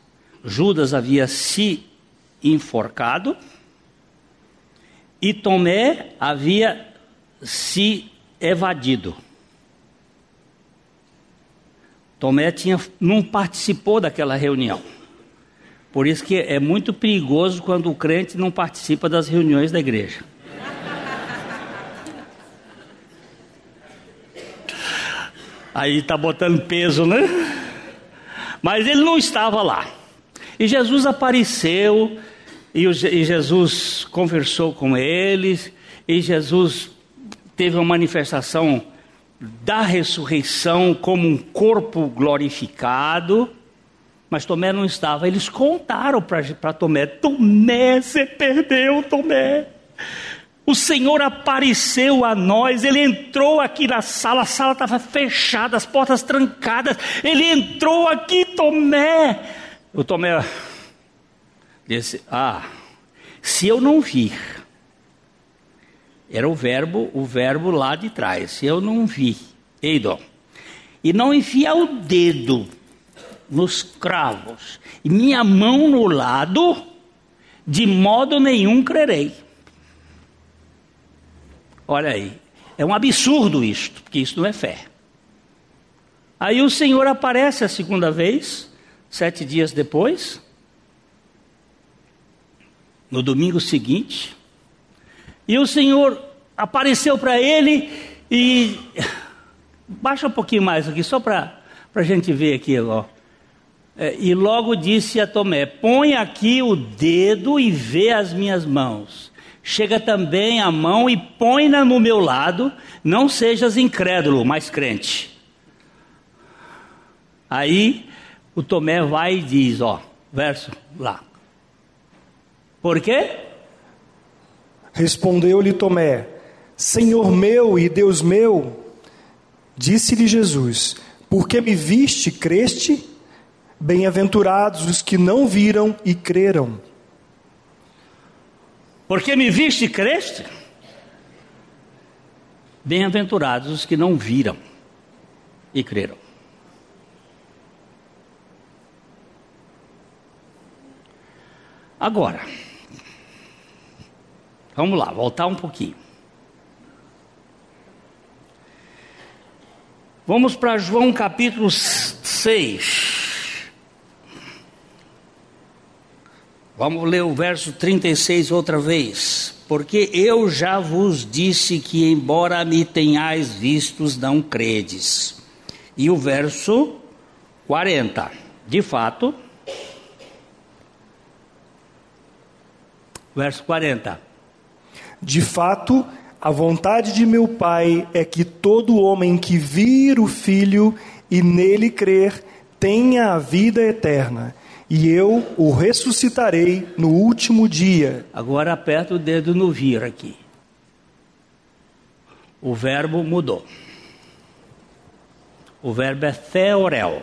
Judas havia se enforcado e Tomé havia se evadido. Tomé tinha, não participou daquela reunião. Por isso que é muito perigoso quando o crente não participa das reuniões da igreja. Aí está botando peso, né? Mas ele não estava lá. E Jesus apareceu, e, Jesus conversou com eles, e Jesus teve uma manifestação da ressurreição como um corpo glorificado, mas Tomé não estava. Eles contaram para Tomé: Tomé, você perdeu, Tomé. O Senhor apareceu a nós, ele entrou aqui na sala, a sala estava fechada, as portas trancadas. Ele entrou aqui, Tomé. O Tomé disse: Ah, se eu não vir, era o verbo, o verbo lá de trás. Eu não vi, Eidon, e não enfiar o dedo nos cravos e minha mão no lado, de modo nenhum crerei. Olha aí, é um absurdo isto, porque isso não é fé. Aí o Senhor aparece a segunda vez, sete dias depois, no domingo seguinte, e o Senhor apareceu para ele e. [SIGHS] Baixa um pouquinho mais aqui, só para a gente ver aqui, ó. É, e logo disse a Tomé: Põe aqui o dedo e vê as minhas mãos chega também a mão e põe-na no meu lado, não sejas incrédulo, mas crente. Aí o Tomé vai e diz, ó, verso lá. Por quê? Respondeu-lhe Tomé: Senhor meu e Deus meu. Disse-lhe Jesus: Porque me viste, creste? Bem-aventurados os que não viram e creram. Porque me viste e creste? Bem-aventurados os que não viram e creram. Agora, vamos lá, voltar um pouquinho. Vamos para João capítulo 6. Vamos ler o verso 36 outra vez. Porque eu já vos disse que, embora me tenhais vistos, não credes. E o verso 40. De fato, verso 40. De fato, a vontade de meu Pai é que todo homem que vir o Filho e nele crer tenha a vida eterna e eu o ressuscitarei no último dia. Agora aperta o dedo no vir aqui. O verbo mudou. O verbo é theorel.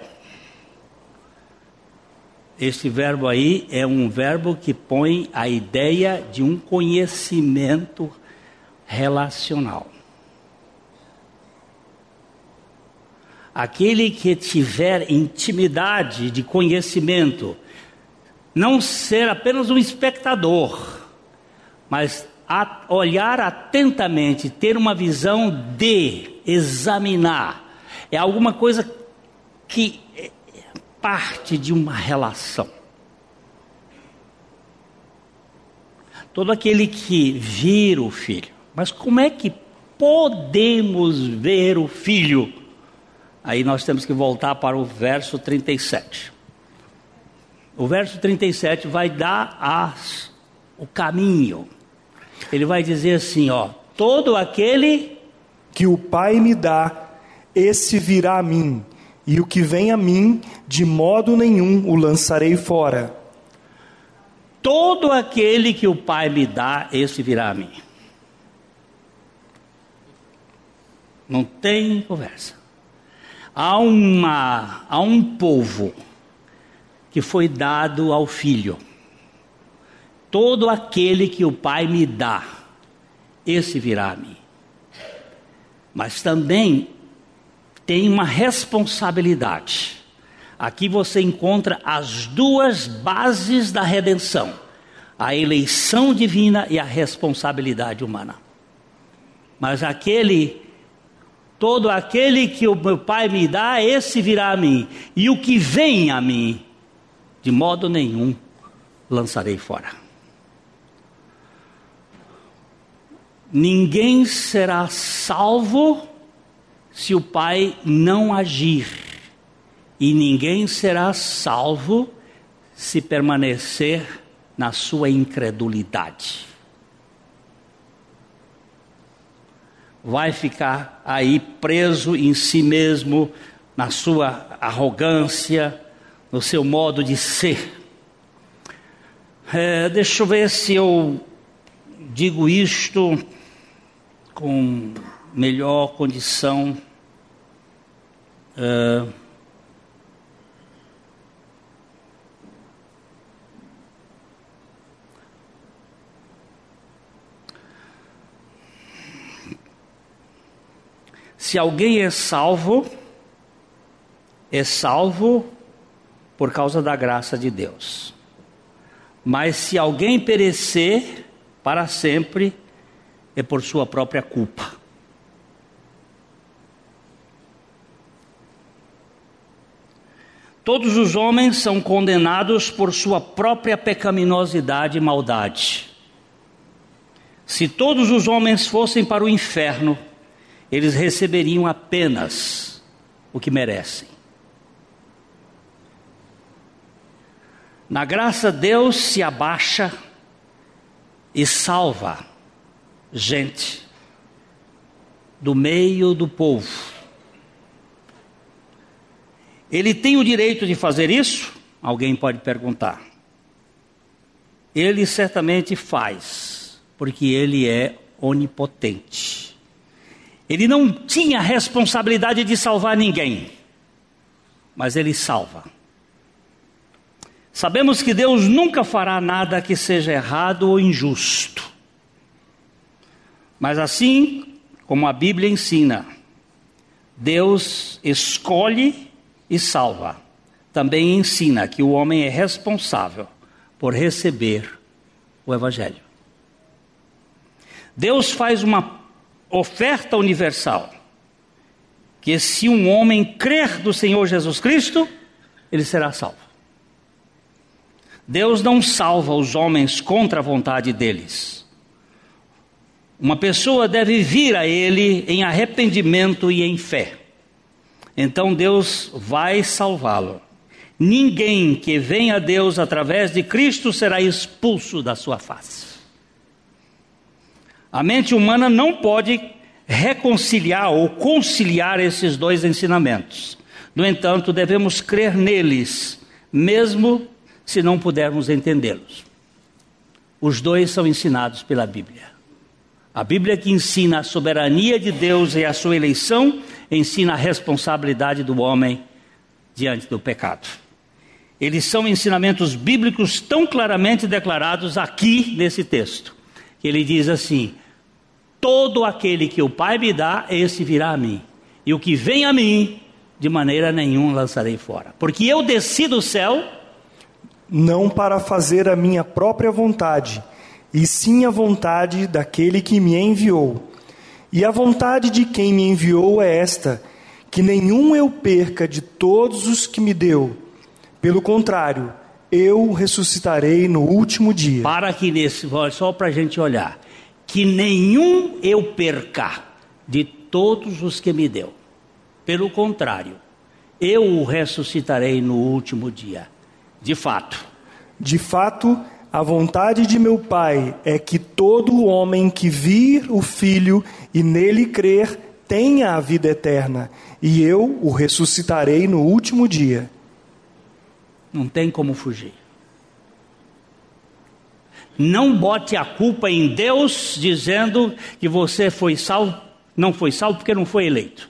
Este verbo aí é um verbo que põe a ideia de um conhecimento relacional. aquele que tiver intimidade de conhecimento, não ser apenas um espectador, mas olhar atentamente, ter uma visão de examinar, é alguma coisa que parte de uma relação. Todo aquele que vira o filho, mas como é que podemos ver o filho? Aí nós temos que voltar para o verso 37. O verso 37 vai dar as, o caminho. Ele vai dizer assim, ó: todo aquele que o Pai me dá, esse virá a mim, e o que vem a mim, de modo nenhum o lançarei fora. Todo aquele que o Pai me dá, esse virá a mim. Não tem conversa. Há, uma, há um povo que foi dado ao filho. Todo aquele que o Pai me dá, esse virá a mim. Mas também tem uma responsabilidade. Aqui você encontra as duas bases da redenção: a eleição divina e a responsabilidade humana. Mas aquele Todo aquele que o meu Pai me dá, esse virá a mim. E o que vem a mim, de modo nenhum lançarei fora. Ninguém será salvo se o Pai não agir, e ninguém será salvo se permanecer na sua incredulidade. vai ficar aí preso em si mesmo, na sua arrogância, no seu modo de ser. É, deixa eu ver se eu digo isto com melhor condição. É, Se alguém é salvo, é salvo por causa da graça de Deus. Mas se alguém perecer para sempre, é por sua própria culpa. Todos os homens são condenados por sua própria pecaminosidade e maldade. Se todos os homens fossem para o inferno, eles receberiam apenas o que merecem. Na graça, Deus se abaixa e salva gente do meio do povo. Ele tem o direito de fazer isso? Alguém pode perguntar. Ele certamente faz, porque ele é onipotente. Ele não tinha responsabilidade de salvar ninguém, mas ele salva. Sabemos que Deus nunca fará nada que seja errado ou injusto. Mas assim como a Bíblia ensina, Deus escolhe e salva. Também ensina que o homem é responsável por receber o Evangelho. Deus faz uma oferta universal. Que se um homem crer do Senhor Jesus Cristo, ele será salvo. Deus não salva os homens contra a vontade deles. Uma pessoa deve vir a Ele em arrependimento e em fé. Então Deus vai salvá-lo. Ninguém que vem a Deus através de Cristo será expulso da sua face. A mente humana não pode reconciliar ou conciliar esses dois ensinamentos. No entanto, devemos crer neles, mesmo se não pudermos entendê-los. Os dois são ensinados pela Bíblia. A Bíblia que ensina a soberania de Deus e a sua eleição, ensina a responsabilidade do homem diante do pecado. Eles são ensinamentos bíblicos tão claramente declarados aqui nesse texto, ele diz assim: Todo aquele que o Pai me dá, esse virá a mim. E o que vem a mim, de maneira nenhuma lançarei fora. Porque eu desci do céu. Não para fazer a minha própria vontade, e sim a vontade daquele que me enviou. E a vontade de quem me enviou é esta: que nenhum eu perca de todos os que me deu. Pelo contrário, eu ressuscitarei no último dia. Para que nesse, só para a gente olhar que nenhum eu perca de todos os que me deu. Pelo contrário, eu o ressuscitarei no último dia. De fato. De fato, a vontade de meu Pai é que todo homem que vir o Filho e nele crer tenha a vida eterna, e eu o ressuscitarei no último dia. Não tem como fugir. Não bote a culpa em Deus dizendo que você foi salvo, não foi salvo porque não foi eleito.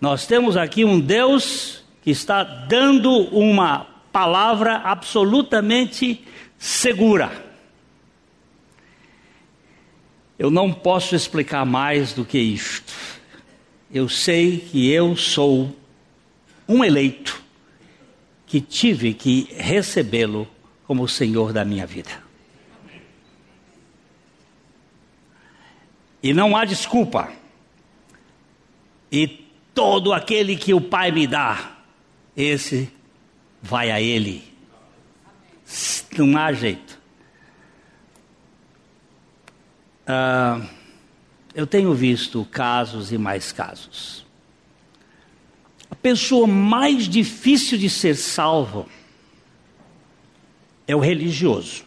Nós temos aqui um Deus que está dando uma palavra absolutamente segura. Eu não posso explicar mais do que isto. Eu sei que eu sou um eleito que tive que recebê-lo como Senhor da minha vida. E não há desculpa. E todo aquele que o Pai me dá, esse vai a Ele. Não há jeito. Ah, eu tenho visto casos e mais casos pessoa mais difícil de ser salvo é o religioso.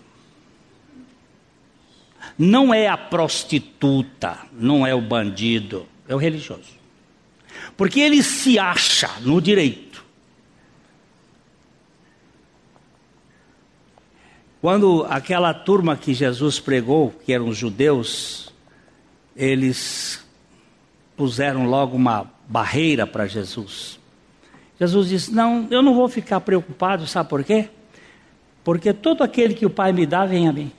Não é a prostituta, não é o bandido, é o religioso. Porque ele se acha no direito. Quando aquela turma que Jesus pregou, que eram os judeus, eles puseram logo uma barreira para Jesus. Jesus disse: Não, eu não vou ficar preocupado, sabe por quê? Porque todo aquele que o Pai me dá vem a mim.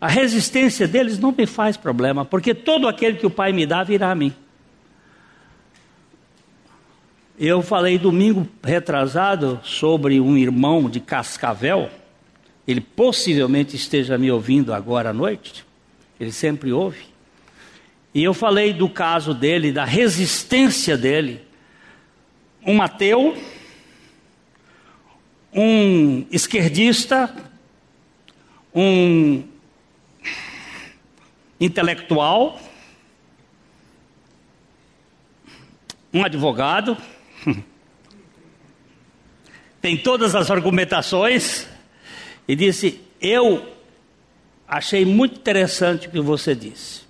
A resistência deles não me faz problema, porque todo aquele que o Pai me dá virá a mim. Eu falei domingo retrasado sobre um irmão de Cascavel, ele possivelmente esteja me ouvindo agora à noite, ele sempre ouve. E eu falei do caso dele, da resistência dele. Um ateu, um esquerdista, um intelectual, um advogado, [LAUGHS] tem todas as argumentações, e disse: Eu achei muito interessante o que você disse,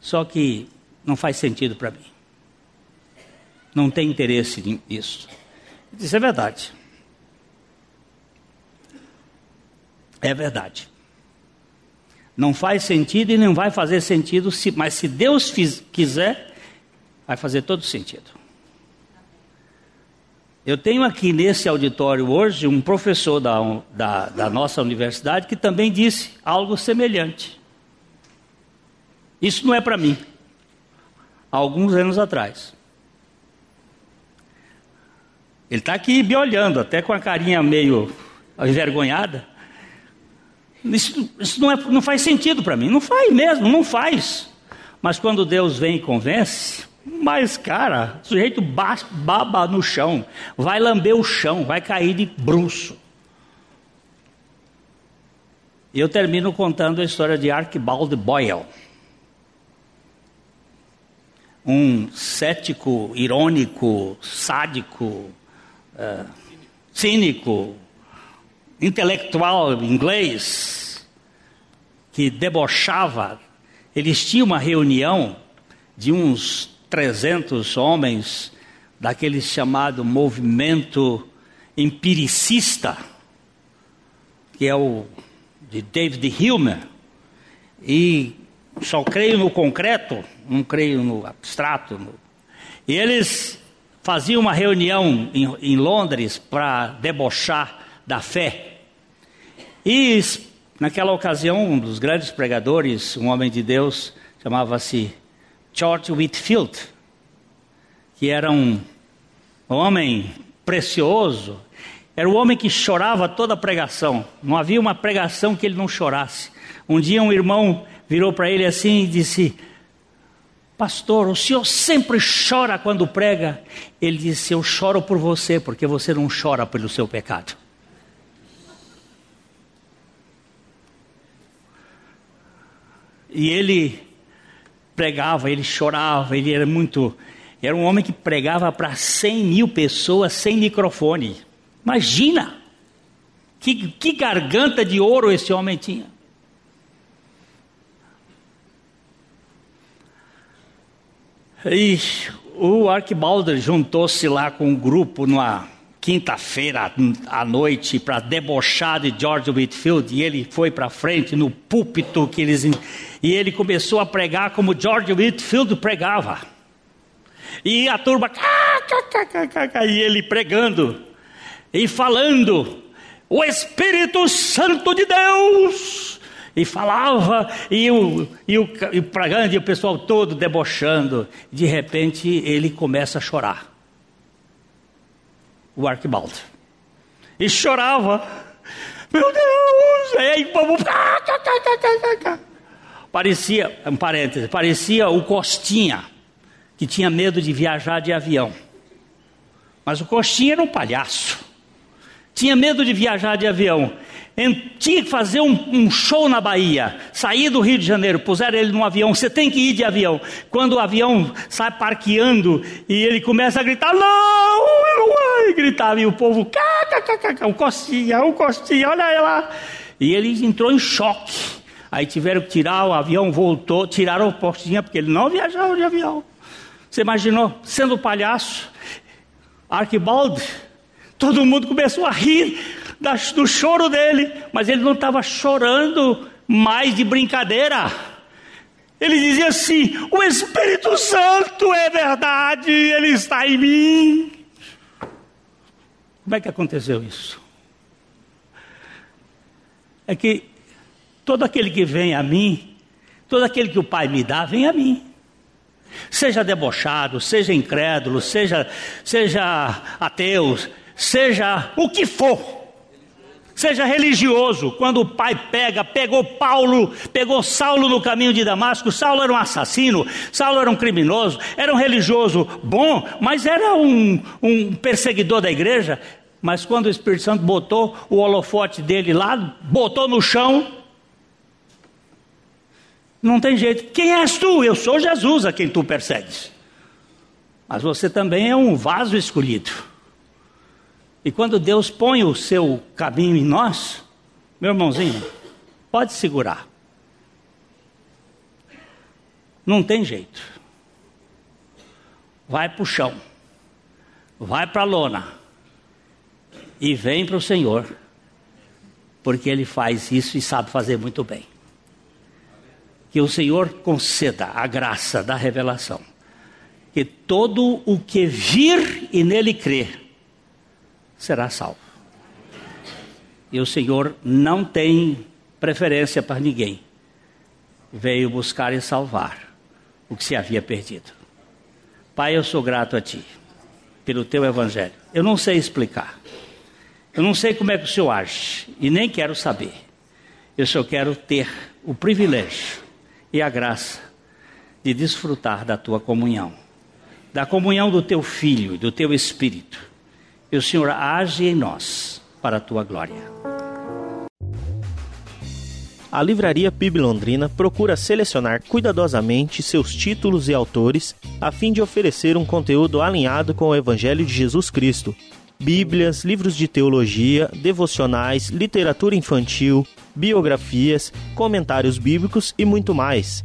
só que não faz sentido para mim não tem interesse nisso. Isso é verdade. É verdade. Não faz sentido e não vai fazer sentido, se, mas se Deus quiser, vai fazer todo sentido. Eu tenho aqui nesse auditório hoje um professor da, da, da nossa universidade que também disse algo semelhante. Isso não é para mim. Há alguns anos atrás. Ele está aqui me olhando, até com a carinha meio envergonhada. Isso, isso não, é, não faz sentido para mim. Não faz mesmo, não faz. Mas quando Deus vem e convence, mas cara, o sujeito baba no chão, vai lamber o chão, vai cair de bruço. E eu termino contando a história de Archibald Boyle. Um cético, irônico, sádico, uh, cínico, intelectual inglês, que debochava. Eles tinham uma reunião de uns 300 homens daquele chamado movimento empiricista, que é o de David Hume, e só creio no concreto, não creio no abstrato. E eles fazia uma reunião em, em Londres para debochar da fé. E naquela ocasião, um dos grandes pregadores, um homem de Deus, chamava-se George Whitfield, que era um homem precioso, era o homem que chorava toda a pregação. Não havia uma pregação que ele não chorasse. Um dia um irmão virou para ele assim e disse: Pastor, o senhor sempre chora quando prega. Ele disse: Eu choro por você, porque você não chora pelo seu pecado. E ele pregava, ele chorava, ele era muito. Era um homem que pregava para 100 mil pessoas sem microfone. Imagina! Que, que garganta de ouro esse homem tinha. E o Arquibaldo juntou-se lá com um grupo numa quinta-feira à noite para debochar de George Whitfield e ele foi para frente no púlpito que eles e ele começou a pregar como George Whitfield pregava. E a turma e ele pregando e falando o Espírito Santo de Deus e falava, e o, e o, e o e o pessoal todo debochando. De repente ele começa a chorar o Arquibaldo. E chorava. Meu Deus! Aí o povo. Parecia, um parêntese, parecia o Costinha, que tinha medo de viajar de avião. Mas o Costinha era um palhaço. Tinha medo de viajar de avião tinha que fazer um, um, show na Bahia, sair do Rio de Janeiro, puseram ele num avião, você tem que ir de avião. Quando o avião sai parqueando e ele começa a gritar, não, eu gritava, e o povo, cá, o Costinha, o Costinha, olha lá. E ele entrou em choque. Aí tiveram que tirar, o avião voltou, tiraram o Costinha, porque ele não viajava de avião. Você imaginou, sendo palhaço, Arquibaldo, todo mundo começou a rir do choro dele, mas ele não estava chorando mais de brincadeira. Ele dizia assim: O Espírito Santo é verdade, ele está em mim. Como é que aconteceu isso? É que todo aquele que vem a mim, todo aquele que o Pai me dá, vem a mim. Seja debochado, seja incrédulo, seja, seja ateu, seja o que for seja religioso. Quando o pai pega, pegou Paulo, pegou Saulo no caminho de Damasco, Saulo era um assassino, Saulo era um criminoso, era um religioso bom, mas era um, um perseguidor da igreja. Mas quando o Espírito Santo botou o holofote dele lá, botou no chão, não tem jeito. Quem és tu? Eu sou Jesus a quem tu persegues. Mas você também é um vaso escolhido. E quando Deus põe o seu caminho em nós, meu irmãozinho, pode segurar. Não tem jeito. Vai para o chão, vai para a lona e vem para o Senhor, porque Ele faz isso e sabe fazer muito bem. Que o Senhor conceda a graça da revelação, que todo o que vir e nele crer, será salvo. E o Senhor não tem preferência para ninguém. Veio buscar e salvar o que se havia perdido. Pai, eu sou grato a Ti pelo Teu Evangelho. Eu não sei explicar. Eu não sei como é que o Senhor age e nem quero saber. Eu só quero ter o privilégio e a graça de desfrutar da Tua comunhão, da comunhão do Teu Filho do Teu Espírito e o Senhor age em nós para a tua glória. A Livraria PIB Londrina procura selecionar cuidadosamente seus títulos e autores a fim de oferecer um conteúdo alinhado com o Evangelho de Jesus Cristo. Bíblias, livros de teologia, devocionais, literatura infantil, biografias, comentários bíblicos e muito mais.